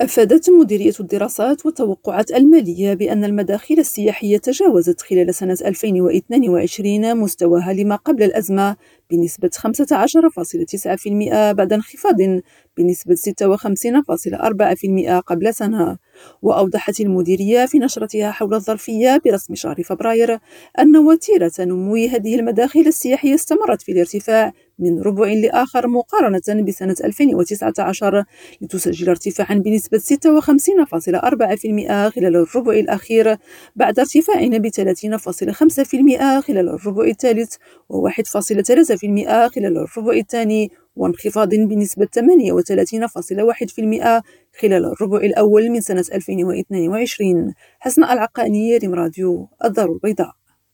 أفادت مديرية الدراسات والتوقعات المالية بأن المداخيل السياحية تجاوزت خلال سنة 2022 مستواها لما قبل الأزمة بنسبة 15.9% بعد انخفاض بنسبة 56.4% قبل سنة. وأوضحت المديرية في نشرتها حول الظرفية برسم شهر فبراير أن وتيرة نمو هذه المداخيل السياحية استمرت في الارتفاع من ربع لآخر مقارنة بسنة 2019 لتسجل ارتفاعا بنسبة 56.4% خلال الربع الأخير بعد ارتفاع ب 30.5% خلال الربع الثالث و1.3% خلال الربع الثاني وانخفاض بنسبة 38.1% خلال الربع الأول من سنة 2022 حسن العقاني ريم راديو الدار البيضاء.